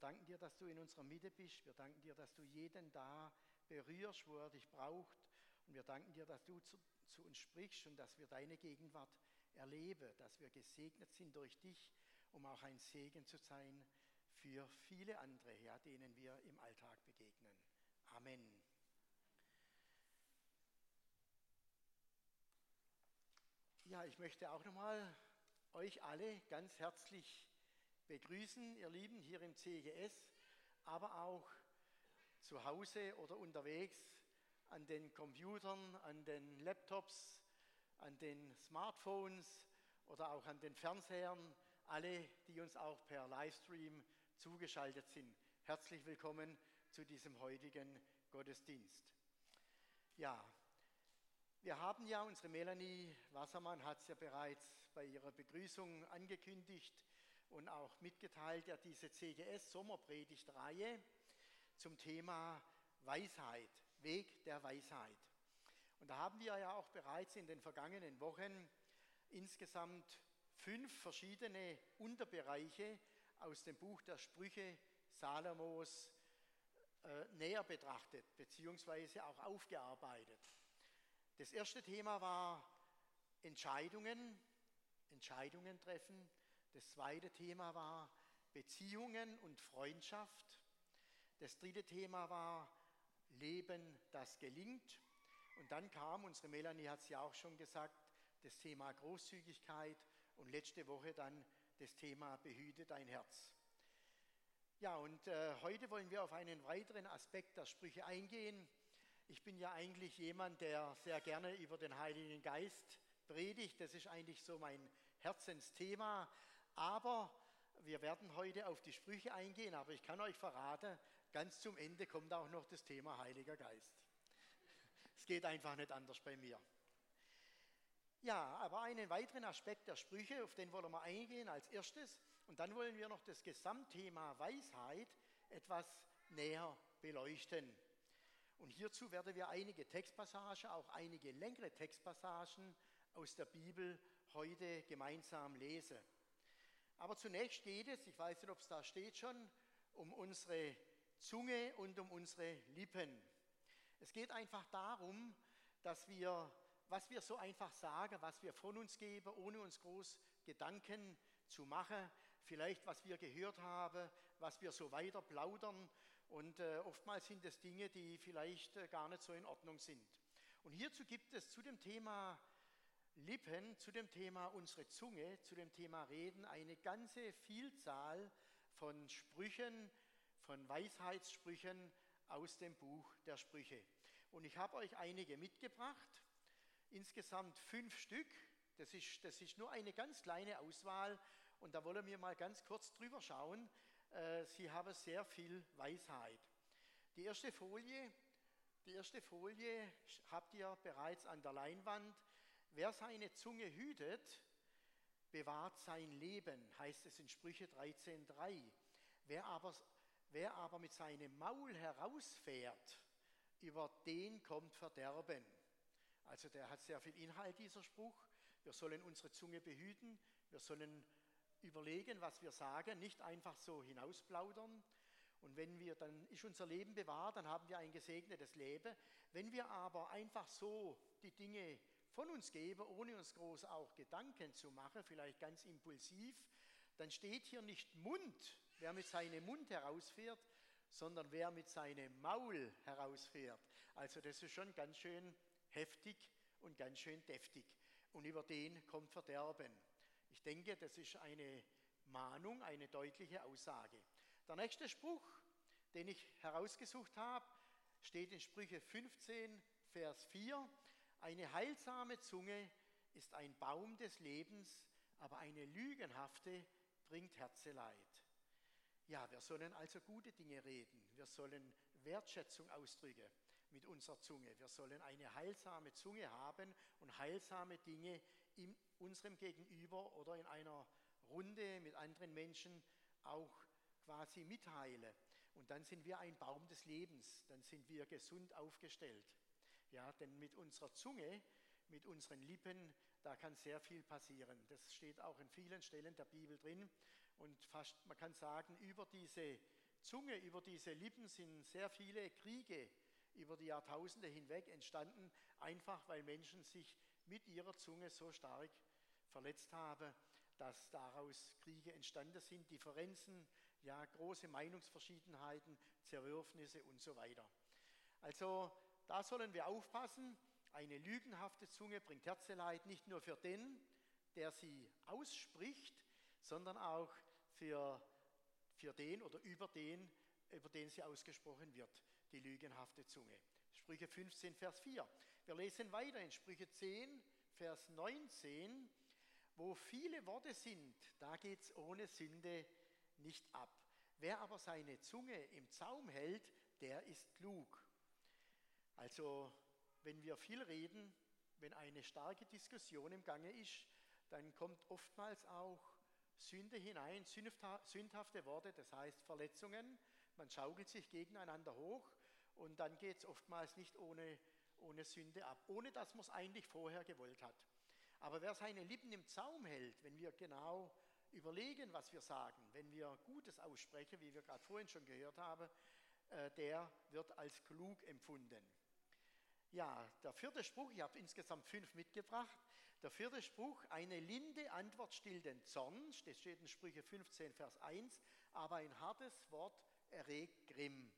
danken dir, dass du in unserer Mitte bist. Wir danken dir, dass du jeden da berührst, wo er dich braucht. Und wir danken dir, dass du zu, zu uns sprichst und dass wir deine Gegenwart erleben, dass wir gesegnet sind durch dich, um auch ein Segen zu sein für viele andere, ja, denen wir im Alltag begegnen. Amen. Ja, ich möchte auch nochmal euch alle ganz herzlich begrüßen, ihr Lieben, hier im CGS, aber auch zu Hause oder unterwegs an den Computern, an den Laptops, an den Smartphones oder auch an den Fernsehern, alle, die uns auch per Livestream zugeschaltet sind. Herzlich willkommen zu diesem heutigen Gottesdienst. Ja, wir haben ja, unsere Melanie Wassermann hat es ja bereits bei ihrer Begrüßung angekündigt und auch mitgeteilt, ja diese CGS Sommerpredigtreihe zum Thema Weisheit, Weg der Weisheit. Und da haben wir ja auch bereits in den vergangenen Wochen insgesamt fünf verschiedene Unterbereiche aus dem Buch der Sprüche Salomos äh, näher betrachtet, beziehungsweise auch aufgearbeitet. Das erste Thema war Entscheidungen, Entscheidungen treffen. Das zweite Thema war Beziehungen und Freundschaft. Das dritte Thema war Leben, das gelingt. Und dann kam, unsere Melanie hat es ja auch schon gesagt, das Thema Großzügigkeit und letzte Woche dann das Thema Behüte dein Herz. Ja, und äh, heute wollen wir auf einen weiteren Aspekt der Sprüche eingehen. Ich bin ja eigentlich jemand, der sehr gerne über den Heiligen Geist predigt. Das ist eigentlich so mein Herzensthema. Aber wir werden heute auf die Sprüche eingehen. Aber ich kann euch verraten, ganz zum Ende kommt auch noch das Thema Heiliger Geist. Es geht einfach nicht anders bei mir. Ja, aber einen weiteren Aspekt der Sprüche, auf den wollen wir eingehen als erstes. Und dann wollen wir noch das Gesamtthema Weisheit etwas näher beleuchten. Und hierzu werden wir einige Textpassagen, auch einige längere Textpassagen aus der Bibel heute gemeinsam lesen. Aber zunächst geht es, ich weiß nicht, ob es da steht schon, um unsere Zunge und um unsere Lippen. Es geht einfach darum, dass wir, was wir so einfach sagen, was wir von uns geben, ohne uns groß Gedanken zu machen, vielleicht was wir gehört haben, was wir so weiter plaudern und äh, oftmals sind es Dinge, die vielleicht äh, gar nicht so in Ordnung sind. Und hierzu gibt es zu dem Thema Lippen, zu dem Thema unsere Zunge, zu dem Thema Reden eine ganze Vielzahl von Sprüchen, von Weisheitssprüchen aus dem Buch der Sprüche. Und ich habe euch einige mitgebracht, insgesamt fünf Stück. Das ist, das ist nur eine ganz kleine Auswahl und da wollen wir mal ganz kurz drüber schauen, äh, sie haben sehr viel Weisheit. Die erste Folie, die erste Folie habt ihr bereits an der Leinwand. Wer seine Zunge hütet, bewahrt sein Leben, heißt es in Sprüche 13.3. Wer aber, wer aber mit seinem Maul herausfährt, über den kommt Verderben. Also der hat sehr viel Inhalt, dieser Spruch. Wir sollen unsere Zunge behüten, wir sollen überlegen, was wir sagen, nicht einfach so hinausplaudern. Und wenn wir, dann ist unser Leben bewahrt, dann haben wir ein gesegnetes Leben. Wenn wir aber einfach so die Dinge von uns geben, ohne uns groß auch Gedanken zu machen, vielleicht ganz impulsiv, dann steht hier nicht Mund, wer mit seinem Mund herausfährt, sondern wer mit seinem Maul herausfährt. Also das ist schon ganz schön heftig und ganz schön deftig. Und über den kommt Verderben. Ich denke, das ist eine Mahnung, eine deutliche Aussage. Der nächste Spruch, den ich herausgesucht habe, steht in Sprüche 15, Vers 4. Eine heilsame Zunge ist ein Baum des Lebens, aber eine lügenhafte bringt Herzeleid. Ja, wir sollen also gute Dinge reden. Wir sollen Wertschätzung ausdrücken mit unserer Zunge. Wir sollen eine heilsame Zunge haben und heilsame Dinge in unserem Gegenüber oder in einer Runde mit anderen Menschen auch quasi mitteilen. Und dann sind wir ein Baum des Lebens, dann sind wir gesund aufgestellt. Ja, denn mit unserer Zunge, mit unseren Lippen, da kann sehr viel passieren. Das steht auch in vielen Stellen der Bibel drin. Und fast, man kann sagen, über diese Zunge, über diese Lippen sind sehr viele Kriege über die Jahrtausende hinweg entstanden, einfach weil Menschen sich mit ihrer Zunge so stark verletzt haben, dass daraus Kriege entstanden sind, Differenzen, ja, große Meinungsverschiedenheiten, Zerwürfnisse und so weiter. Also da sollen wir aufpassen. Eine lügenhafte Zunge bringt Herzeleid nicht nur für den, der sie ausspricht, sondern auch für, für den oder über den, über den sie ausgesprochen wird, die lügenhafte Zunge. Sprüche 15, Vers 4. Wir lesen weiter in Sprüche 10, Vers 19. Wo viele Worte sind, da geht es ohne Sünde nicht ab. Wer aber seine Zunge im Zaum hält, der ist klug. Also, wenn wir viel reden, wenn eine starke Diskussion im Gange ist, dann kommt oftmals auch Sünde hinein, sündhafte Worte, das heißt Verletzungen. Man schaukelt sich gegeneinander hoch und dann geht es oftmals nicht ohne, ohne Sünde ab, ohne dass man es eigentlich vorher gewollt hat. Aber wer seine Lippen im Zaum hält, wenn wir genau überlegen, was wir sagen, wenn wir Gutes aussprechen, wie wir gerade vorhin schon gehört haben, äh, der wird als klug empfunden. Ja, der vierte Spruch, ich habe insgesamt fünf mitgebracht. Der vierte Spruch, eine linde Antwort stillt den Zorn, das steht in Sprüche 15, Vers 1, aber ein hartes Wort erregt Grimm.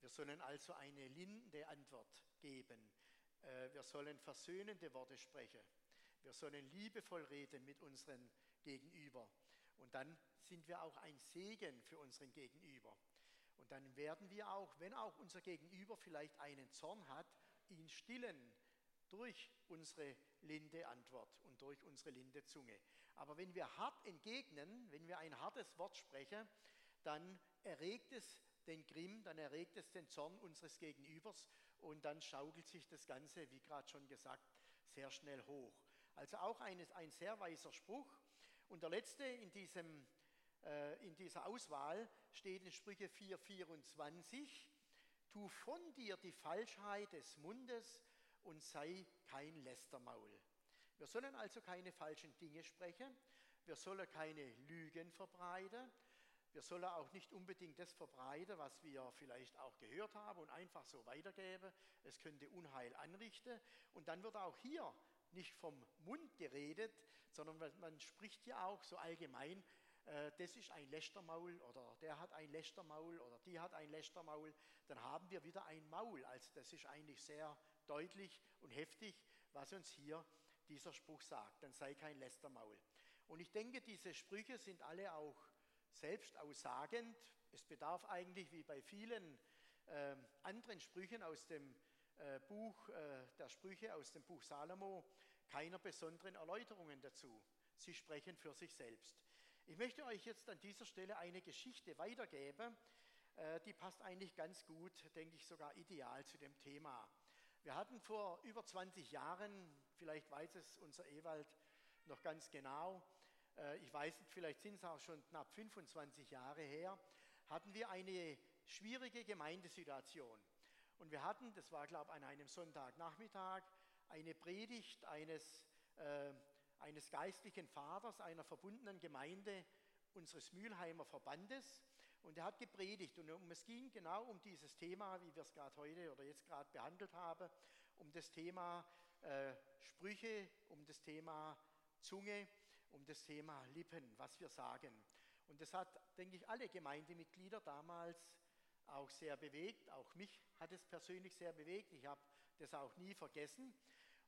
Wir sollen also eine linde Antwort geben. Äh, wir sollen versöhnende Worte sprechen. Wir sollen liebevoll reden mit unserem Gegenüber. Und dann sind wir auch ein Segen für unseren Gegenüber. Und dann werden wir auch, wenn auch unser Gegenüber vielleicht einen Zorn hat, ihn stillen durch unsere linde Antwort und durch unsere linde Zunge. Aber wenn wir hart entgegnen, wenn wir ein hartes Wort sprechen, dann erregt es den Grimm, dann erregt es den Zorn unseres Gegenübers und dann schaukelt sich das Ganze, wie gerade schon gesagt, sehr schnell hoch. Also auch ein, ein sehr weiser Spruch. Und der letzte in, diesem, äh, in dieser Auswahl steht in Sprüche 4,24. Tu von dir die Falschheit des Mundes und sei kein Lästermaul. Wir sollen also keine falschen Dinge sprechen. Wir sollen keine Lügen verbreiten. Wir sollen auch nicht unbedingt das verbreiten, was wir vielleicht auch gehört haben und einfach so weitergeben. Es könnte Unheil anrichten. Und dann wird auch hier nicht vom Mund geredet, sondern man spricht ja auch so allgemein, äh, das ist ein Lästermaul oder der hat ein Lästermaul oder die hat ein Lästermaul, dann haben wir wieder ein Maul. Also das ist eigentlich sehr deutlich und heftig, was uns hier dieser Spruch sagt. Dann sei kein Lästermaul. Und ich denke, diese Sprüche sind alle auch selbst aussagend. Es bedarf eigentlich, wie bei vielen äh, anderen Sprüchen aus dem äh, Buch äh, der Sprüche, aus dem Buch Salomo, keiner besonderen Erläuterungen dazu. Sie sprechen für sich selbst. Ich möchte euch jetzt an dieser Stelle eine Geschichte weitergeben, äh, die passt eigentlich ganz gut, denke ich sogar ideal zu dem Thema. Wir hatten vor über 20 Jahren, vielleicht weiß es unser Ewald noch ganz genau, äh, ich weiß nicht, vielleicht sind es auch schon knapp 25 Jahre her, hatten wir eine schwierige Gemeindesituation. Und wir hatten, das war glaube ich an einem Sonntagnachmittag, eine Predigt eines, äh, eines geistlichen Vaters einer verbundenen Gemeinde unseres Mülheimer Verbandes. Und er hat gepredigt und es ging genau um dieses Thema, wie wir es gerade heute oder jetzt gerade behandelt haben, um das Thema äh, Sprüche, um das Thema Zunge um das Thema Lippen, was wir sagen. Und das hat, denke ich, alle Gemeindemitglieder damals auch sehr bewegt. Auch mich hat es persönlich sehr bewegt. Ich habe das auch nie vergessen.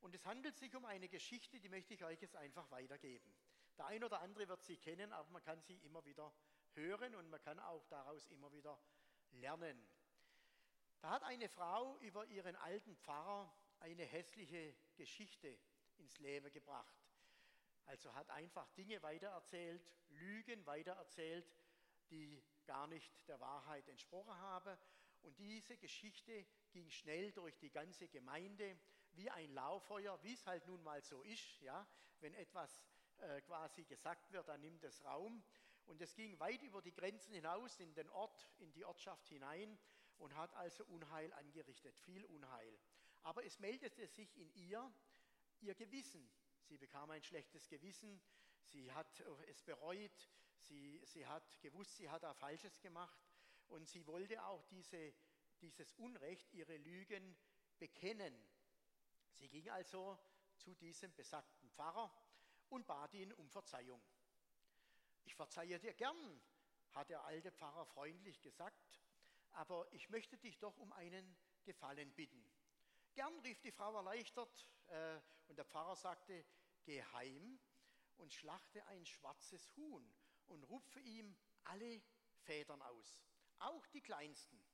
Und es handelt sich um eine Geschichte, die möchte ich euch jetzt einfach weitergeben. Der ein oder andere wird sie kennen, aber man kann sie immer wieder hören und man kann auch daraus immer wieder lernen. Da hat eine Frau über ihren alten Pfarrer eine hässliche Geschichte ins Leben gebracht. Also hat einfach Dinge weitererzählt, Lügen weitererzählt, die gar nicht der Wahrheit entsprochen haben. Und diese Geschichte ging schnell durch die ganze Gemeinde wie ein Lauffeuer, wie es halt nun mal so ist. Ja? Wenn etwas äh, quasi gesagt wird, dann nimmt es Raum. Und es ging weit über die Grenzen hinaus in den Ort, in die Ortschaft hinein und hat also Unheil angerichtet, viel Unheil. Aber es meldete sich in ihr ihr Gewissen. Sie bekam ein schlechtes Gewissen, sie hat es bereut, sie, sie hat gewusst, sie hat da Falsches gemacht. und sie wollte auch diese, dieses Unrecht, ihre Lügen bekennen. Sie ging also zu diesem besagten Pfarrer und bat ihn um Verzeihung. Ich verzeihe dir gern, hat der alte Pfarrer freundlich gesagt, aber ich möchte dich doch um einen Gefallen bitten. Gern rief die Frau erleichtert äh, und der Pfarrer sagte, geh heim und schlachte ein schwarzes Huhn und rupfe ihm alle Federn aus, auch die kleinsten,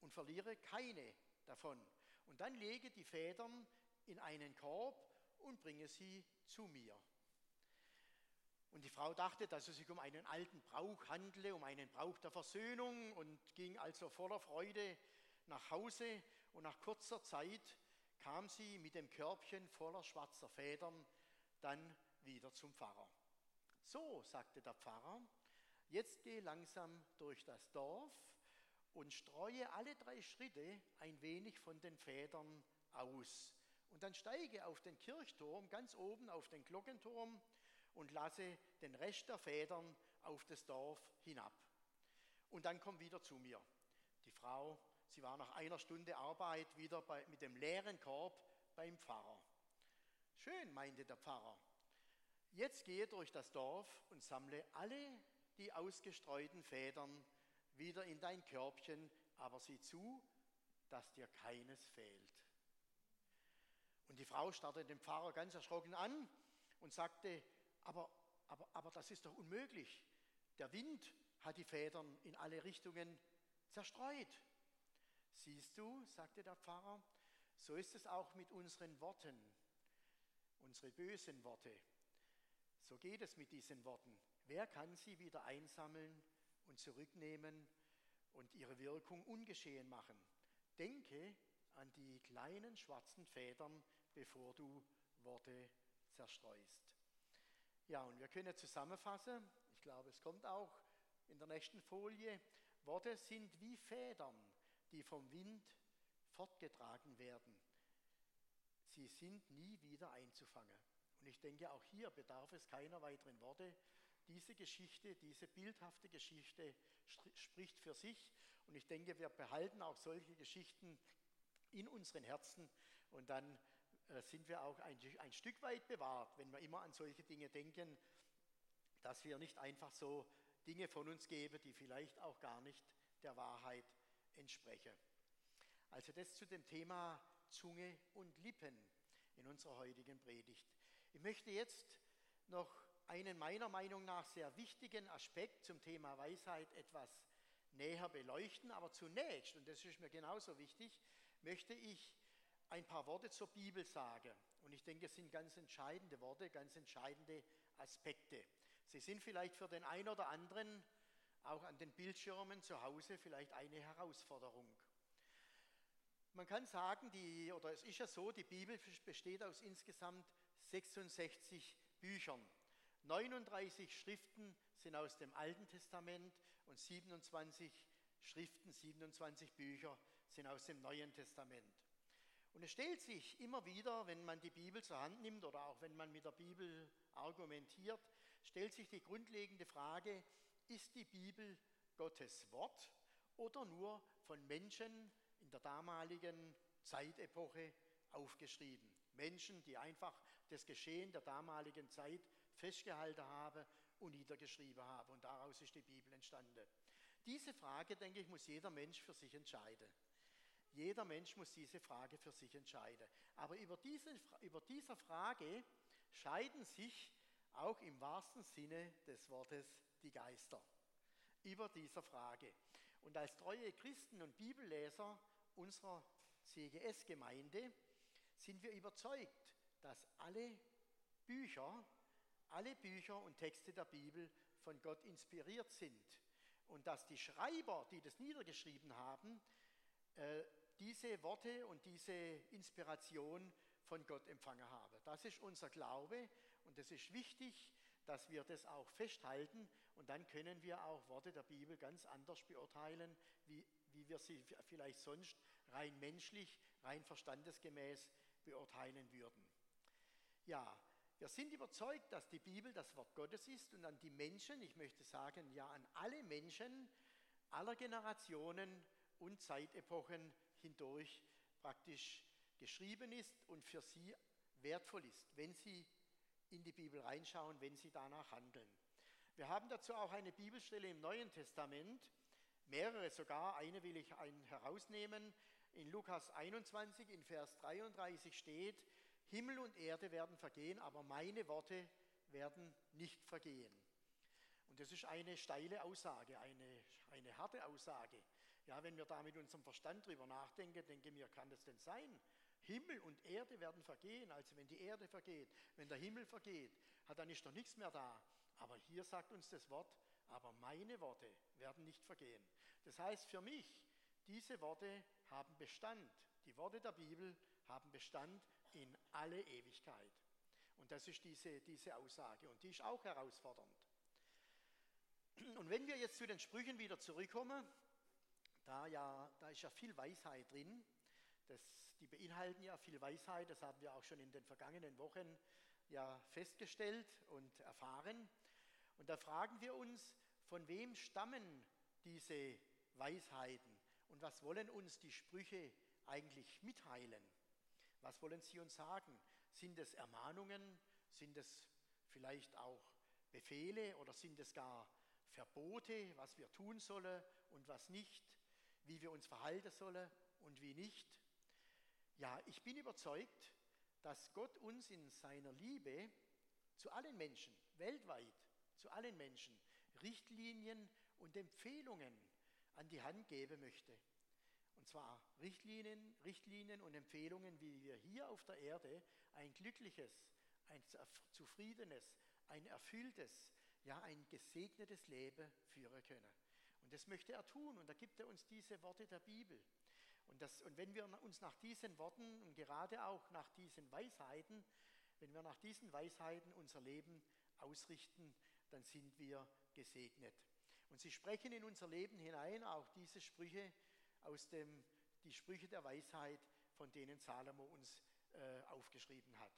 und verliere keine davon. Und dann lege die Federn in einen Korb und bringe sie zu mir. Und die Frau dachte, dass es sich um einen alten Brauch handle, um einen Brauch der Versöhnung und ging also voller Freude nach Hause. Und nach kurzer Zeit kam sie mit dem Körbchen voller schwarzer Federn dann wieder zum Pfarrer. So, sagte der Pfarrer, jetzt geh langsam durch das Dorf und streue alle drei Schritte ein wenig von den Federn aus. Und dann steige auf den Kirchturm, ganz oben auf den Glockenturm und lasse den Rest der Federn auf das Dorf hinab. Und dann komm wieder zu mir. Die Frau, sie war nach einer Stunde Arbeit wieder bei, mit dem leeren Korb beim Pfarrer. Schön, meinte der Pfarrer. Jetzt gehe durch das Dorf und sammle alle die ausgestreuten Federn wieder in dein Körbchen, aber sieh zu, dass dir keines fehlt. Und die Frau starrte den Pfarrer ganz erschrocken an und sagte, aber, aber, aber das ist doch unmöglich. Der Wind hat die Federn in alle Richtungen zerstreut. Siehst du, sagte der Pfarrer, so ist es auch mit unseren Worten, unsere bösen Worte. So geht es mit diesen Worten. Wer kann sie wieder einsammeln und zurücknehmen und ihre Wirkung ungeschehen machen? Denke an die kleinen schwarzen Federn, bevor du Worte zerstreust. Ja, und wir können zusammenfassen, ich glaube, es kommt auch in der nächsten Folie, Worte sind wie Federn, die vom Wind fortgetragen werden. Sie sind nie wieder einzufangen. Und ich denke, auch hier bedarf es keiner weiteren Worte. Diese Geschichte, diese bildhafte Geschichte spricht für sich. Und ich denke, wir behalten auch solche Geschichten in unseren Herzen und dann äh, sind wir auch ein, ein Stück weit bewahrt, wenn wir immer an solche Dinge denken, dass wir nicht einfach so Dinge von uns geben, die vielleicht auch gar nicht der Wahrheit entsprechen. Also das zu dem Thema Zunge und Lippen in unserer heutigen Predigt. Ich möchte jetzt noch einen meiner Meinung nach sehr wichtigen Aspekt zum Thema Weisheit etwas näher beleuchten, aber zunächst, und das ist mir genauso wichtig, möchte ich ein paar Worte zur Bibel sage. Und ich denke, es sind ganz entscheidende Worte, ganz entscheidende Aspekte. Sie sind vielleicht für den einen oder anderen auch an den Bildschirmen zu Hause vielleicht eine Herausforderung. Man kann sagen, die, oder es ist ja so, die Bibel besteht aus insgesamt 66 Büchern. 39 Schriften sind aus dem Alten Testament und 27 Schriften, 27 Bücher sind aus dem Neuen Testament. Und es stellt sich immer wieder, wenn man die Bibel zur Hand nimmt oder auch wenn man mit der Bibel argumentiert, stellt sich die grundlegende Frage, ist die Bibel Gottes Wort oder nur von Menschen in der damaligen Zeitepoche aufgeschrieben? Menschen, die einfach das Geschehen der damaligen Zeit festgehalten haben und niedergeschrieben haben. Und daraus ist die Bibel entstanden. Diese Frage, denke ich, muss jeder Mensch für sich entscheiden. Jeder Mensch muss diese Frage für sich entscheiden. Aber über diese, über diese Frage scheiden sich auch im wahrsten Sinne des Wortes die Geister. Über dieser Frage. Und als treue Christen und Bibelleser unserer CGS-Gemeinde sind wir überzeugt, dass alle Bücher, alle Bücher und Texte der Bibel von Gott inspiriert sind und dass die Schreiber, die das niedergeschrieben haben, äh, diese Worte und diese Inspiration von Gott empfangen haben. Das ist unser Glaube und es ist wichtig, dass wir das auch festhalten und dann können wir auch Worte der Bibel ganz anders beurteilen, wie, wie wir sie vielleicht sonst rein menschlich, rein verstandesgemäß beurteilen würden. Ja, wir sind überzeugt, dass die Bibel das Wort Gottes ist und an die Menschen, ich möchte sagen, ja an alle Menschen, aller Generationen und Zeitepochen hindurch praktisch geschrieben ist und für sie wertvoll ist, wenn sie in die Bibel reinschauen, wenn sie danach handeln. Wir haben dazu auch eine Bibelstelle im Neuen Testament, mehrere sogar, eine will ich herausnehmen. In Lukas 21 in Vers 33 steht, Himmel und Erde werden vergehen, aber meine Worte werden nicht vergehen. Und das ist eine steile Aussage, eine, eine harte Aussage. Ja, wenn wir da mit unserem Verstand drüber nachdenken, denke mir, kann das denn sein? Himmel und Erde werden vergehen. Also wenn die Erde vergeht, wenn der Himmel vergeht, dann ist doch nichts mehr da. Aber hier sagt uns das Wort, aber meine Worte werden nicht vergehen. Das heißt für mich, diese Worte haben Bestand. Die Worte der Bibel haben Bestand in alle Ewigkeit. Und das ist diese, diese Aussage. Und die ist auch herausfordernd. Und wenn wir jetzt zu den Sprüchen wieder zurückkommen, da, ja, da ist ja viel Weisheit drin. Das, die beinhalten ja viel Weisheit, das haben wir auch schon in den vergangenen Wochen ja festgestellt und erfahren. Und da fragen wir uns, von wem stammen diese Weisheiten und was wollen uns die Sprüche eigentlich mitteilen? Was wollen sie uns sagen? Sind es Ermahnungen? Sind es vielleicht auch Befehle oder sind es gar Verbote, was wir tun sollen und was nicht, wie wir uns verhalten sollen und wie nicht? Ja, ich bin überzeugt, dass Gott uns in seiner Liebe zu allen Menschen, weltweit, zu allen Menschen, Richtlinien und Empfehlungen an die Hand geben möchte. Und zwar Richtlinien, Richtlinien und Empfehlungen, wie wir hier auf der Erde ein glückliches, ein zufriedenes, ein erfülltes, ja ein gesegnetes Leben führen können. Und das möchte er tun und da gibt er uns diese Worte der Bibel. Und, das, und wenn wir uns nach diesen Worten und gerade auch nach diesen Weisheiten, wenn wir nach diesen Weisheiten unser Leben ausrichten, dann sind wir gesegnet. Und sie sprechen in unser Leben hinein auch diese Sprüche aus dem, die Sprüche der Weisheit, von denen Salomo uns äh, aufgeschrieben hat.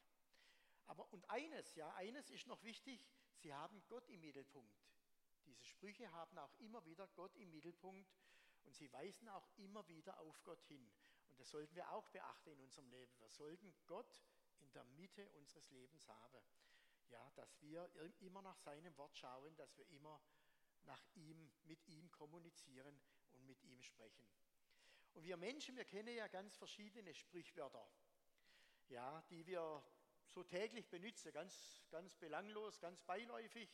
Aber und eines, ja, eines ist noch wichtig, sie haben Gott im Mittelpunkt. Diese Sprüche haben auch immer wieder Gott im Mittelpunkt und sie weisen auch immer wieder auf Gott hin. Und das sollten wir auch beachten in unserem Leben. Wir sollten Gott in der Mitte unseres Lebens haben. Ja, dass wir immer nach seinem Wort schauen, dass wir immer nach ihm, mit ihm kommunizieren und mit ihm sprechen. Und wir Menschen, wir kennen ja ganz verschiedene Sprichwörter, ja, die wir so täglich benutzen, ganz, ganz belanglos, ganz beiläufig,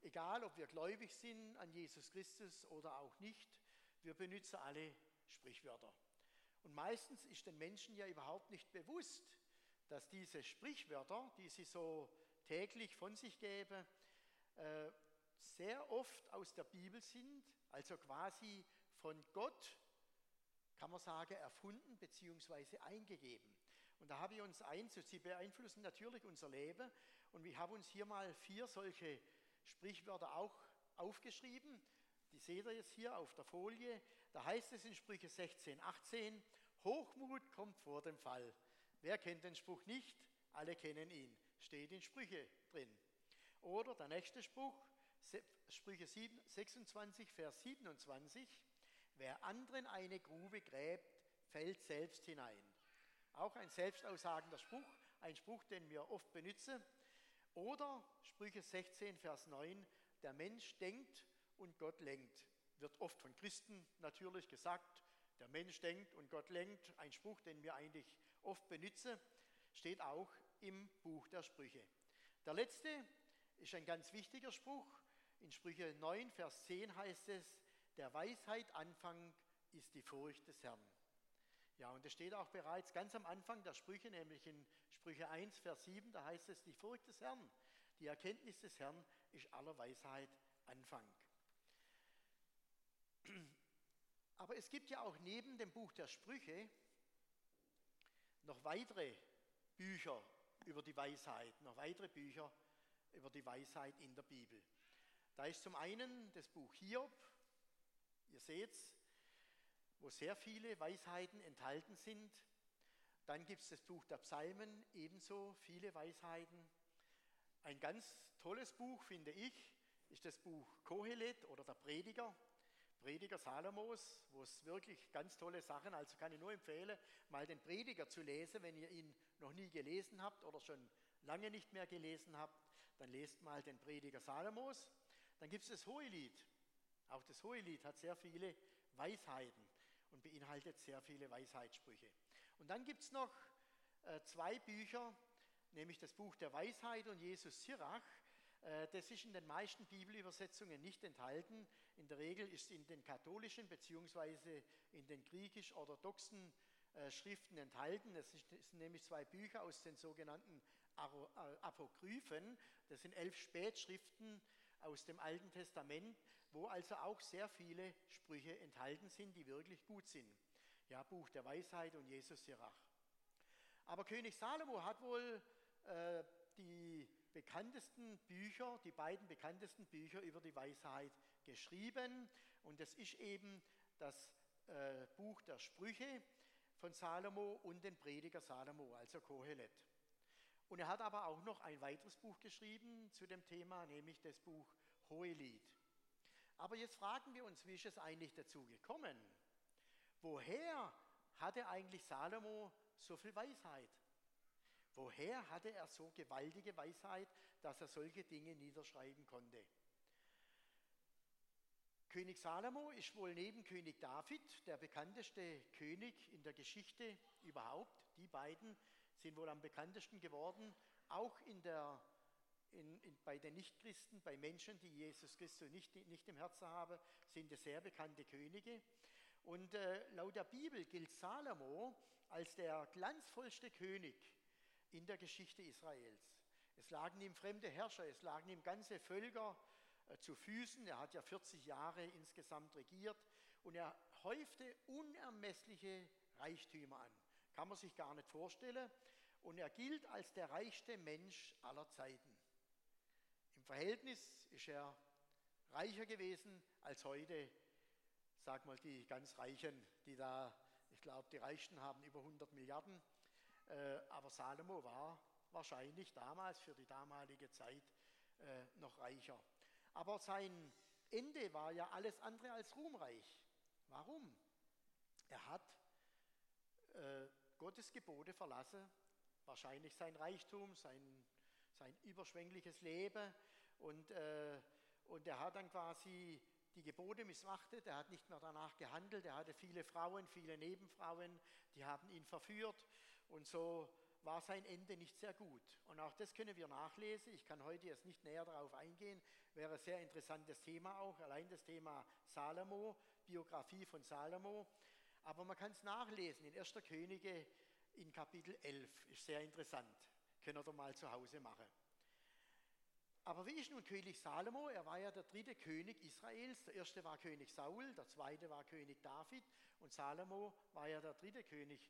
egal ob wir gläubig sind an Jesus Christus oder auch nicht. Wir benutzen alle Sprichwörter. Und meistens ist den Menschen ja überhaupt nicht bewusst, dass diese Sprichwörter, die sie so täglich von sich geben, äh, sehr oft aus der Bibel sind, also quasi von Gott, kann man sagen, erfunden bzw. eingegeben. Und da habe ich uns eins, sie beeinflussen natürlich unser Leben und wir haben uns hier mal vier solche Sprichwörter auch aufgeschrieben. Die seht ihr jetzt hier auf der Folie. Da heißt es in Sprüche 16, 18, Hochmut kommt vor dem Fall. Wer kennt den Spruch nicht? Alle kennen ihn. Steht in Sprüche drin. Oder der nächste Spruch, Sprüche 26, Vers 27, wer anderen eine Grube gräbt, fällt selbst hinein. Auch ein selbstaussagender Spruch, ein Spruch, den wir oft benutzen. Oder Sprüche 16, Vers 9, der Mensch denkt und Gott lenkt. Wird oft von Christen natürlich gesagt, der Mensch denkt und Gott lenkt. Ein Spruch, den wir eigentlich oft benutzen, steht auch im Buch der Sprüche. Der letzte ist ein ganz wichtiger Spruch. In Sprüche 9, Vers 10 heißt es, der Weisheit Anfang ist die Furcht des Herrn. Ja, und es steht auch bereits ganz am Anfang der Sprüche, nämlich in Sprüche 1, Vers 7, da heißt es, die Furcht des Herrn, die Erkenntnis des Herrn ist aller Weisheit Anfang. Aber es gibt ja auch neben dem Buch der Sprüche noch weitere Bücher über die Weisheit, noch weitere Bücher über die Weisheit in der Bibel. Da ist zum einen das Buch Hiob, ihr seht wo sehr viele Weisheiten enthalten sind. Dann gibt es das Buch der Psalmen, ebenso viele Weisheiten. Ein ganz tolles Buch, finde ich, ist das Buch Kohelet oder der Prediger. Prediger Salomos, wo es wirklich ganz tolle Sachen, also kann ich nur empfehlen, mal den Prediger zu lesen, wenn ihr ihn noch nie gelesen habt oder schon lange nicht mehr gelesen habt, dann lest mal den Prediger Salomos. Dann gibt es das Hohelied. Auch das Hohelied hat sehr viele Weisheiten und beinhaltet sehr viele Weisheitssprüche. Und dann gibt es noch äh, zwei Bücher, nämlich das Buch der Weisheit und Jesus Sirach. Äh, das ist in den meisten Bibelübersetzungen nicht enthalten. In der Regel ist in den katholischen bzw. in den griechisch-orthodoxen äh, Schriften enthalten. Es sind nämlich zwei Bücher aus den sogenannten Apokryphen. Das sind elf Spätschriften aus dem Alten Testament, wo also auch sehr viele Sprüche enthalten sind, die wirklich gut sind. Ja, Buch der Weisheit und Jesus Sirach. Aber König Salomo hat wohl äh, die bekanntesten Bücher, die beiden bekanntesten Bücher über die Weisheit geschrieben. Und das ist eben das äh, Buch der Sprüche von Salomo und den Prediger Salomo, also Kohelet. Und er hat aber auch noch ein weiteres Buch geschrieben zu dem Thema, nämlich das Buch Hohelied. Aber jetzt fragen wir uns, wie ist es eigentlich dazu gekommen? Woher hatte eigentlich Salomo so viel Weisheit? Woher hatte er so gewaltige Weisheit, dass er solche Dinge niederschreiben konnte? König Salomo ist wohl neben König David der bekannteste König in der Geschichte überhaupt. Die beiden sind wohl am bekanntesten geworden, auch in der, in, in, bei den Nichtchristen, bei Menschen, die Jesus Christus nicht, nicht im Herzen haben, sind es sehr bekannte Könige. Und äh, laut der Bibel gilt Salomo als der glanzvollste König in der Geschichte Israels. Es lagen ihm fremde Herrscher, es lagen ihm ganze Völker äh, zu Füßen. Er hat ja 40 Jahre insgesamt regiert und er häufte unermessliche Reichtümer an. Kann man sich gar nicht vorstellen. Und er gilt als der reichste Mensch aller Zeiten. Im Verhältnis ist er reicher gewesen als heute, sag mal, die ganz Reichen, die da, ich glaube, die Reichsten haben über 100 Milliarden äh, aber Salomo war wahrscheinlich damals für die damalige Zeit äh, noch reicher. Aber sein Ende war ja alles andere als ruhmreich. Warum? Er hat äh, Gottes Gebote verlassen, wahrscheinlich sein Reichtum, sein, sein überschwängliches Leben und, äh, und er hat dann quasi die Gebote missachtet, er hat nicht mehr danach gehandelt, er hatte viele Frauen, viele Nebenfrauen, die haben ihn verführt und so war sein Ende nicht sehr gut. Und auch das können wir nachlesen. Ich kann heute jetzt nicht näher darauf eingehen. Wäre ein sehr interessantes Thema auch. Allein das Thema Salomo, Biografie von Salomo. Aber man kann es nachlesen in 1. Könige in Kapitel 11. Ist sehr interessant. Können wir mal zu Hause machen. Aber wie ist nun König Salomo? Er war ja der dritte König Israels. Der erste war König Saul, der zweite war König David und Salomo war ja der dritte König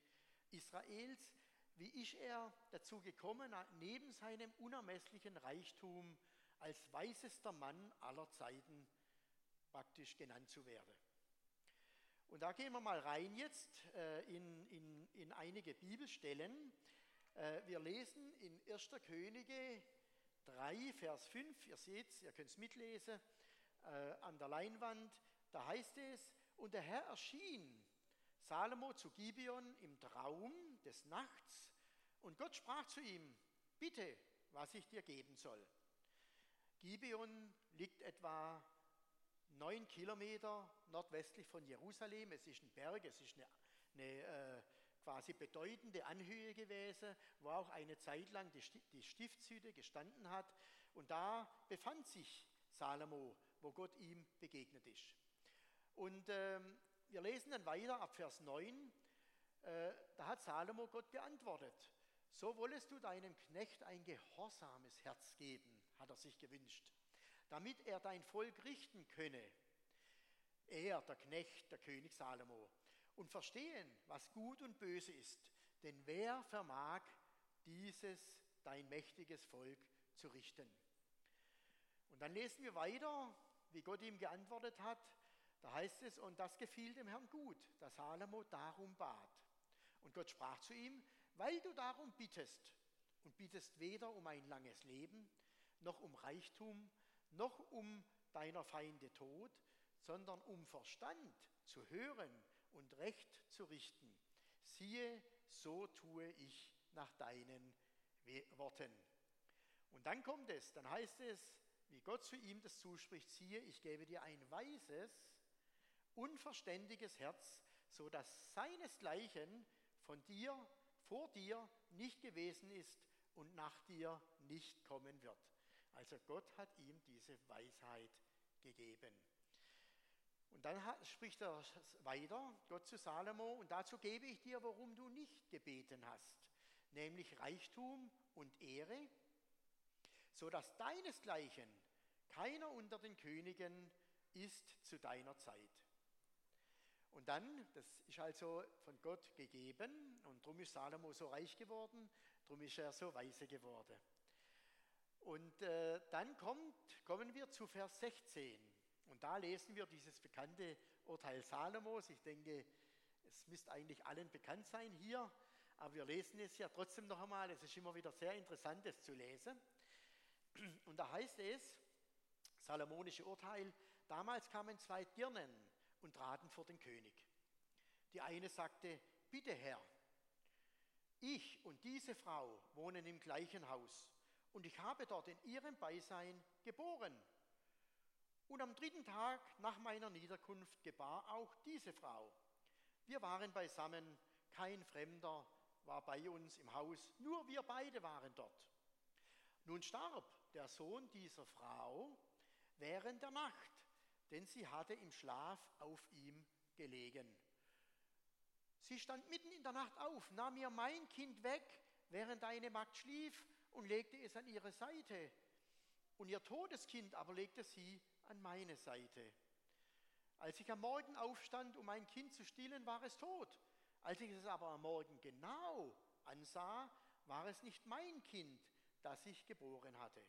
Israels, wie ist er dazu gekommen, neben seinem unermesslichen Reichtum als weisester Mann aller Zeiten praktisch genannt zu werden. Und da gehen wir mal rein jetzt äh, in, in, in einige Bibelstellen. Äh, wir lesen in 1. Könige 3, Vers 5, ihr seht es, ihr könnt es mitlesen, äh, an der Leinwand, da heißt es, und der Herr erschien Salomo zu Gibeon im Traum des Nachts und Gott sprach zu ihm, bitte, was ich dir geben soll. Gibeon liegt etwa neun Kilometer nordwestlich von Jerusalem. Es ist ein Berg, es ist eine, eine äh, quasi bedeutende Anhöhe gewesen, wo auch eine Zeit lang die, Stiftshütte gestanden hat. Und da befand sich Salomo, wo Gott ihm begegnet ist. Und ähm, wir lesen dann weiter ab Vers 9. Äh, da hat Salomo Gott geantwortet. So wollest du deinem Knecht ein gehorsames Herz geben, hat er sich gewünscht, damit er dein Volk richten könne. Er, der Knecht, der König Salomo, und verstehen, was gut und böse ist. Denn wer vermag dieses dein mächtiges Volk zu richten? Und dann lesen wir weiter, wie Gott ihm geantwortet hat. Da heißt es, und das gefiel dem Herrn gut, dass Salomo darum bat. Und Gott sprach zu ihm, weil du darum bittest und bittest weder um ein langes Leben, noch um Reichtum, noch um deiner Feinde Tod, sondern um Verstand zu hören und Recht zu richten. Siehe, so tue ich nach deinen Worten. Und dann kommt es, dann heißt es, wie Gott zu ihm das zuspricht, siehe, ich gebe dir ein weises, unverständiges Herz, so dass seinesgleichen von dir, vor dir nicht gewesen ist und nach dir nicht kommen wird. Also Gott hat ihm diese Weisheit gegeben. Und dann spricht er weiter, Gott zu Salomo, und dazu gebe ich dir, worum du nicht gebeten hast, nämlich Reichtum und Ehre, so dass deinesgleichen keiner unter den Königen ist zu deiner Zeit. Und dann, das ist also von Gott gegeben und darum ist Salomo so reich geworden, darum ist er so weise geworden. Und äh, dann kommt, kommen wir zu Vers 16 und da lesen wir dieses bekannte Urteil Salomos. Ich denke, es müsste eigentlich allen bekannt sein hier, aber wir lesen es ja trotzdem noch einmal. Es ist immer wieder sehr interessant, es zu lesen. Und da heißt es, Salomonische Urteil, damals kamen zwei Dirnen und traten vor den König. Die eine sagte, bitte Herr, ich und diese Frau wohnen im gleichen Haus und ich habe dort in ihrem Beisein geboren. Und am dritten Tag nach meiner Niederkunft gebar auch diese Frau. Wir waren beisammen, kein Fremder war bei uns im Haus, nur wir beide waren dort. Nun starb der Sohn dieser Frau während der Nacht denn sie hatte im Schlaf auf ihm gelegen. Sie stand mitten in der Nacht auf, nahm ihr mein Kind weg, während eine Magd schlief, und legte es an ihre Seite. Und ihr Todeskind aber legte sie an meine Seite. Als ich am Morgen aufstand, um mein Kind zu stillen, war es tot. Als ich es aber am Morgen genau ansah, war es nicht mein Kind, das ich geboren hatte.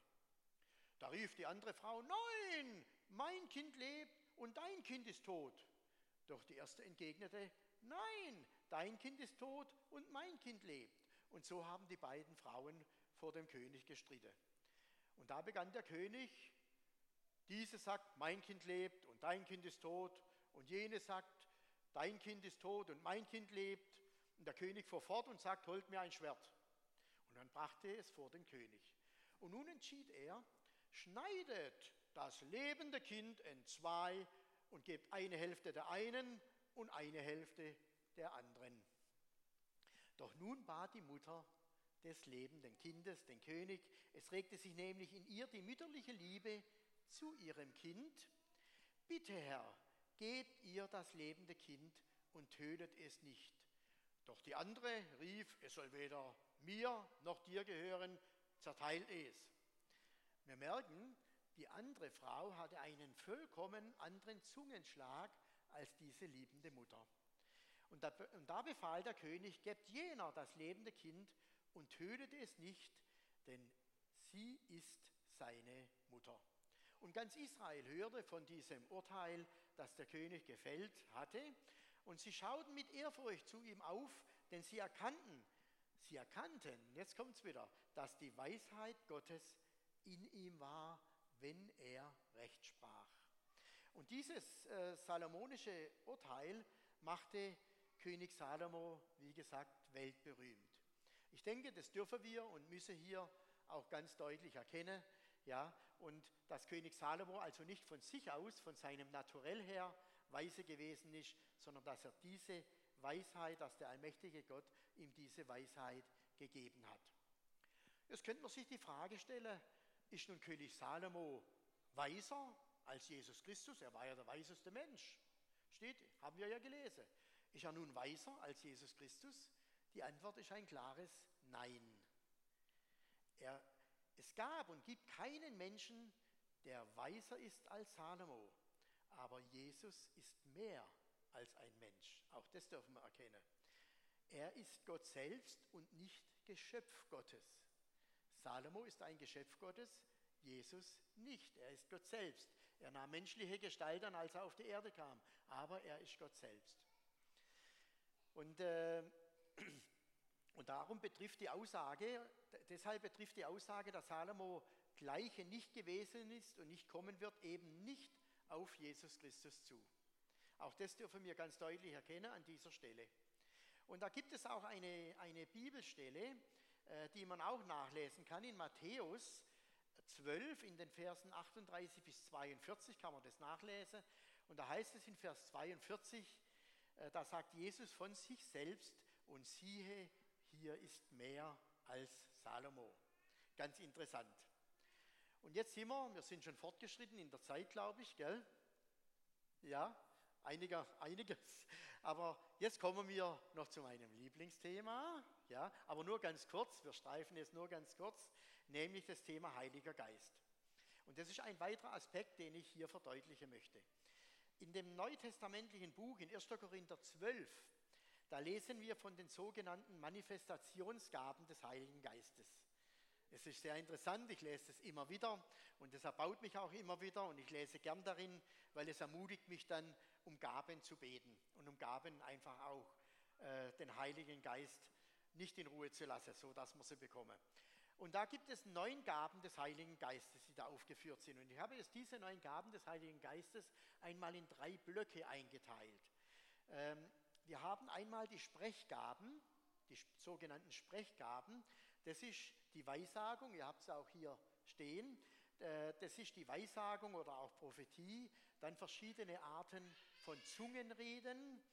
Da rief die andere Frau, nein, mein Kind lebt und dein Kind ist tot. Doch die erste entgegnete, nein, dein Kind ist tot und mein Kind lebt. Und so haben die beiden Frauen vor dem König gestritten. Und da begann der König, diese sagt, mein Kind lebt und dein Kind ist tot. Und jene sagt, dein Kind ist tot und mein Kind lebt. Und der König fuhr fort und sagt, holt mir ein Schwert. Und dann brachte er es vor den König. Und nun entschied er, schneidet das lebende Kind in zwei und gebt eine Hälfte der einen und eine Hälfte der anderen. Doch nun bat die Mutter des lebenden Kindes den König, es regte sich nämlich in ihr die mütterliche Liebe zu ihrem Kind. Bitte, Herr, gebt ihr das lebende Kind und tötet es nicht. Doch die andere rief, es soll weder mir noch dir gehören, zerteilt es. Wir merken, die andere Frau hatte einen vollkommen anderen Zungenschlag als diese liebende Mutter. Und da, und da befahl der König, gebt jener das lebende Kind und tötet es nicht, denn sie ist seine Mutter. Und ganz Israel hörte von diesem Urteil, das der König gefällt hatte, und sie schauten mit Ehrfurcht zu ihm auf, denn sie erkannten, sie erkannten, jetzt kommt es wieder, dass die Weisheit Gottes in ihm war wenn er Recht sprach. Und dieses äh, salomonische Urteil machte König Salomo, wie gesagt, weltberühmt. Ich denke, das dürfen wir und müssen hier auch ganz deutlich erkennen. Ja, und dass König Salomo also nicht von sich aus, von seinem Naturell her weise gewesen ist, sondern dass er diese Weisheit, dass der allmächtige Gott ihm diese Weisheit gegeben hat. Jetzt könnte man sich die Frage stellen, ist nun König Salomo weiser als Jesus Christus? Er war ja der weiseste Mensch. Steht, haben wir ja gelesen. Ist er nun weiser als Jesus Christus? Die Antwort ist ein klares Nein. Er, es gab und gibt keinen Menschen, der weiser ist als Salomo. Aber Jesus ist mehr als ein Mensch. Auch das dürfen wir erkennen. Er ist Gott selbst und nicht Geschöpf Gottes. Salomo ist ein Geschöpf Gottes, Jesus nicht. Er ist Gott selbst. Er nahm menschliche Gestalt an, als er auf die Erde kam, aber er ist Gott selbst. Und, äh, und darum betrifft die Aussage, deshalb betrifft die Aussage, dass Salomo Gleiche nicht gewesen ist und nicht kommen wird, eben nicht auf Jesus Christus zu. Auch das dürfen wir ganz deutlich erkennen an dieser Stelle. Und da gibt es auch eine, eine Bibelstelle, äh, die man auch nachlesen kann in Matthäus 12 in den Versen 38 bis 42 kann man das nachlesen. Und da heißt es in Vers 42, äh, da sagt Jesus von sich selbst, und siehe, hier ist mehr als Salomo. Ganz interessant. Und jetzt sind wir, wir sind schon fortgeschritten in der Zeit, glaube ich, gell? Ja, einiger, einiges. Aber jetzt kommen wir noch zu meinem Lieblingsthema, ja, aber nur ganz kurz, wir streifen es nur ganz kurz, nämlich das Thema Heiliger Geist. Und das ist ein weiterer Aspekt, den ich hier verdeutlichen möchte. In dem neutestamentlichen Buch in 1. Korinther 12, da lesen wir von den sogenannten Manifestationsgaben des Heiligen Geistes. Es ist sehr interessant, ich lese es immer wieder und es erbaut mich auch immer wieder und ich lese gern darin, weil es ermutigt mich dann, um Gaben zu beten und um Gaben einfach auch äh, den Heiligen Geist nicht in Ruhe zu lassen, so dass wir sie bekommen. Und da gibt es neun Gaben des Heiligen Geistes, die da aufgeführt sind. Und ich habe jetzt diese neun Gaben des Heiligen Geistes einmal in drei Blöcke eingeteilt. Ähm, wir haben einmal die Sprechgaben, die sogenannten Sprechgaben. Das ist die Weissagung, ihr habt es auch hier stehen. Äh, das ist die Weissagung oder auch Prophetie. Dann verschiedene Arten von Zungenreden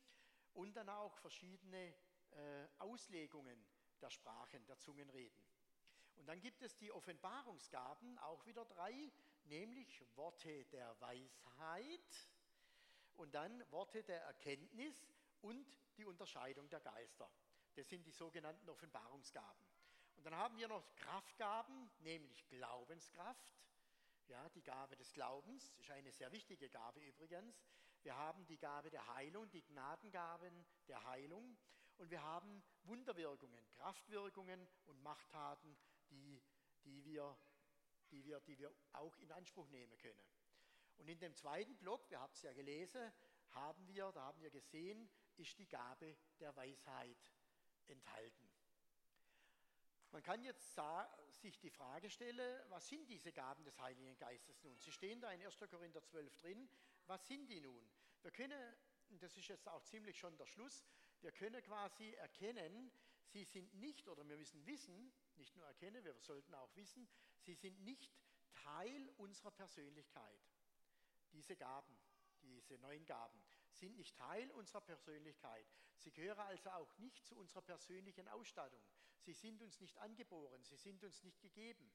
und dann auch verschiedene äh, Auslegungen der Sprachen, der Zungenreden. Und dann gibt es die Offenbarungsgaben, auch wieder drei, nämlich Worte der Weisheit und dann Worte der Erkenntnis und die Unterscheidung der Geister. Das sind die sogenannten Offenbarungsgaben. Und dann haben wir noch Kraftgaben, nämlich Glaubenskraft. Ja, die Gabe des Glaubens ist eine sehr wichtige Gabe übrigens. Wir haben die Gabe der Heilung, die Gnadengaben der Heilung. Und wir haben Wunderwirkungen, Kraftwirkungen und Machttaten, die, die, wir, die, wir, die wir auch in Anspruch nehmen können. Und in dem zweiten Block, wir haben es ja gelesen, haben wir, da haben wir gesehen, ist die Gabe der Weisheit enthalten. Man kann jetzt sich die Frage stellen, was sind diese Gaben des Heiligen Geistes nun? Sie stehen da in 1. Korinther 12 drin. Was sind die nun? Wir können, das ist jetzt auch ziemlich schon der Schluss, wir können quasi erkennen, sie sind nicht, oder wir müssen wissen, nicht nur erkennen, wir sollten auch wissen, sie sind nicht Teil unserer Persönlichkeit. Diese Gaben, diese neuen Gaben, sind nicht Teil unserer Persönlichkeit. Sie gehören also auch nicht zu unserer persönlichen Ausstattung. Sie sind uns nicht angeboren, sie sind uns nicht gegeben,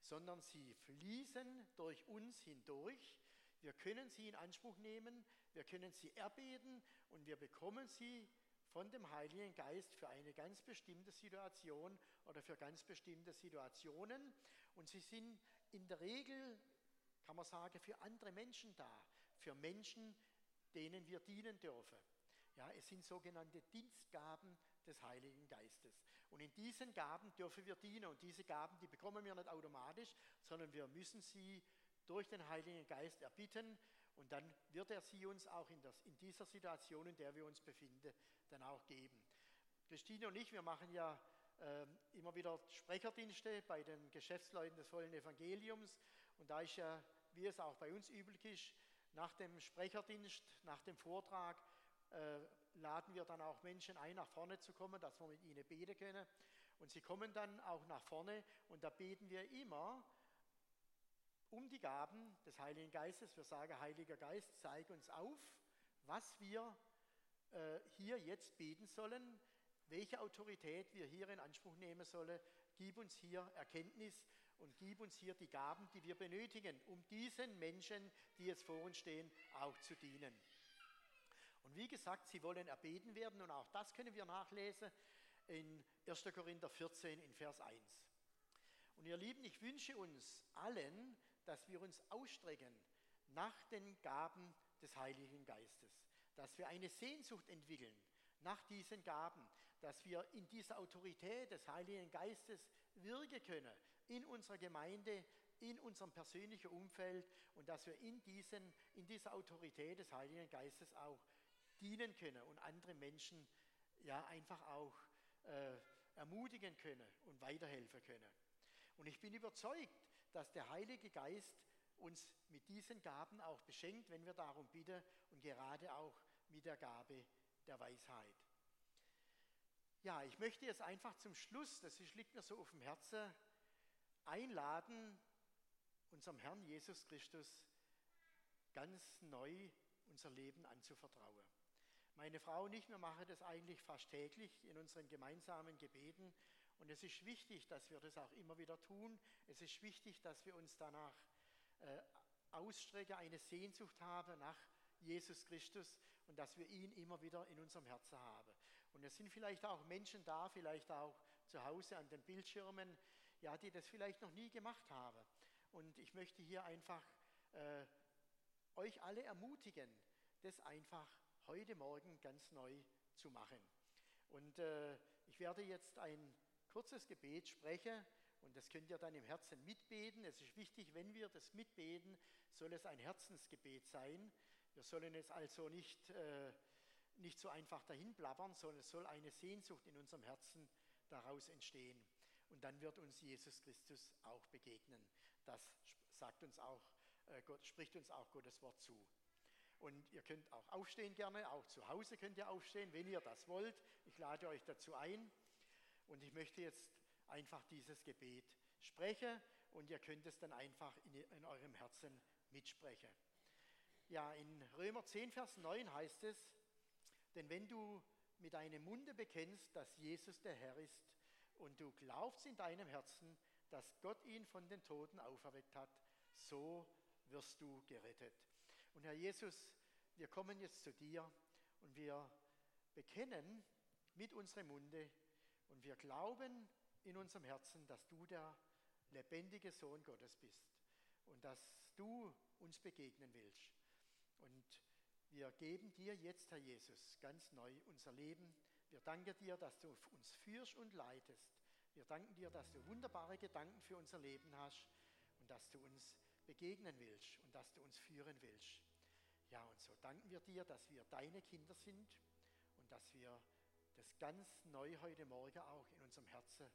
sondern sie fließen durch uns hindurch. Wir können sie in Anspruch nehmen, wir können sie erbeten und wir bekommen sie von dem Heiligen Geist für eine ganz bestimmte Situation oder für ganz bestimmte Situationen. Und sie sind in der Regel, kann man sagen, für andere Menschen da, für Menschen, denen wir dienen dürfen. Ja, es sind sogenannte Dienstgaben des Heiligen Geistes. Und in diesen Gaben dürfen wir dienen. Und diese Gaben, die bekommen wir nicht automatisch, sondern wir müssen sie durch den Heiligen Geist erbitten. Und dann wird er sie uns auch in, das, in dieser Situation, in der wir uns befinden, dann auch geben. Christine und ich, wir machen ja äh, immer wieder Sprecherdienste bei den Geschäftsleuten des vollen Evangeliums. Und da ist ja, wie es auch bei uns üblich ist, nach dem Sprecherdienst, nach dem Vortrag, äh, laden wir dann auch Menschen ein, nach vorne zu kommen, dass wir mit ihnen beten können. Und sie kommen dann auch nach vorne und da beten wir immer um die Gaben des Heiligen Geistes. Wir sagen, Heiliger Geist, zeig uns auf, was wir äh, hier jetzt beten sollen, welche Autorität wir hier in Anspruch nehmen sollen. Gib uns hier Erkenntnis und gib uns hier die Gaben, die wir benötigen, um diesen Menschen, die jetzt vor uns stehen, auch zu dienen. Und wie gesagt, sie wollen erbeten werden und auch das können wir nachlesen in 1. Korinther 14 in Vers 1. Und ihr Lieben, ich wünsche uns allen, dass wir uns ausstrecken nach den Gaben des Heiligen Geistes, dass wir eine Sehnsucht entwickeln nach diesen Gaben, dass wir in dieser Autorität des Heiligen Geistes wirken können, in unserer Gemeinde, in unserem persönlichen Umfeld und dass wir in, diesen, in dieser Autorität des Heiligen Geistes auch dienen können und andere Menschen ja einfach auch äh, ermutigen können und weiterhelfen können. Und ich bin überzeugt, dass der Heilige Geist uns mit diesen Gaben auch beschenkt, wenn wir darum bitten und gerade auch mit der Gabe der Weisheit. Ja, ich möchte jetzt einfach zum Schluss, das liegt mir so auf dem Herzen, einladen, unserem Herrn Jesus Christus ganz neu unser Leben anzuvertrauen. Meine Frau und ich, wir machen das eigentlich fast täglich in unseren gemeinsamen Gebeten. Und es ist wichtig, dass wir das auch immer wieder tun. Es ist wichtig, dass wir uns danach äh, ausstrecken, eine Sehnsucht haben nach Jesus Christus und dass wir ihn immer wieder in unserem Herzen haben. Und es sind vielleicht auch Menschen da, vielleicht auch zu Hause an den Bildschirmen, ja, die das vielleicht noch nie gemacht haben. Und ich möchte hier einfach äh, euch alle ermutigen, das einfach heute Morgen ganz neu zu machen. Und äh, ich werde jetzt ein kurzes Gebet sprechen und das könnt ihr dann im Herzen mitbeten. Es ist wichtig, wenn wir das mitbeten, soll es ein Herzensgebet sein. Wir sollen es also nicht, äh, nicht so einfach dahin blabbern, sondern es soll eine Sehnsucht in unserem Herzen daraus entstehen. Und dann wird uns Jesus Christus auch begegnen. Das sagt uns auch, äh, Gott, spricht uns auch Gottes Wort zu. Und ihr könnt auch aufstehen gerne, auch zu Hause könnt ihr aufstehen, wenn ihr das wollt. Ich lade euch dazu ein. Und ich möchte jetzt einfach dieses Gebet sprechen und ihr könnt es dann einfach in, in eurem Herzen mitsprechen. Ja, in Römer 10, Vers 9 heißt es, denn wenn du mit deinem Munde bekennst, dass Jesus der Herr ist und du glaubst in deinem Herzen, dass Gott ihn von den Toten auferweckt hat, so wirst du gerettet. Und Herr Jesus, wir kommen jetzt zu dir und wir bekennen mit unserem Munde und wir glauben in unserem Herzen, dass du der lebendige Sohn Gottes bist und dass du uns begegnen willst. Und wir geben dir jetzt, Herr Jesus, ganz neu unser Leben. Wir danken dir, dass du uns führst und leitest. Wir danken dir, dass du wunderbare Gedanken für unser Leben hast und dass du uns begegnen willst und dass du uns führen willst. Ja, und so danken wir dir, dass wir deine Kinder sind und dass wir das ganz neu heute Morgen auch in unserem Herzen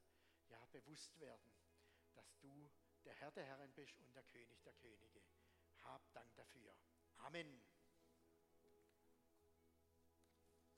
ja, bewusst werden, dass du der Herr der Herren bist und der König der Könige. Hab Dank dafür. Amen.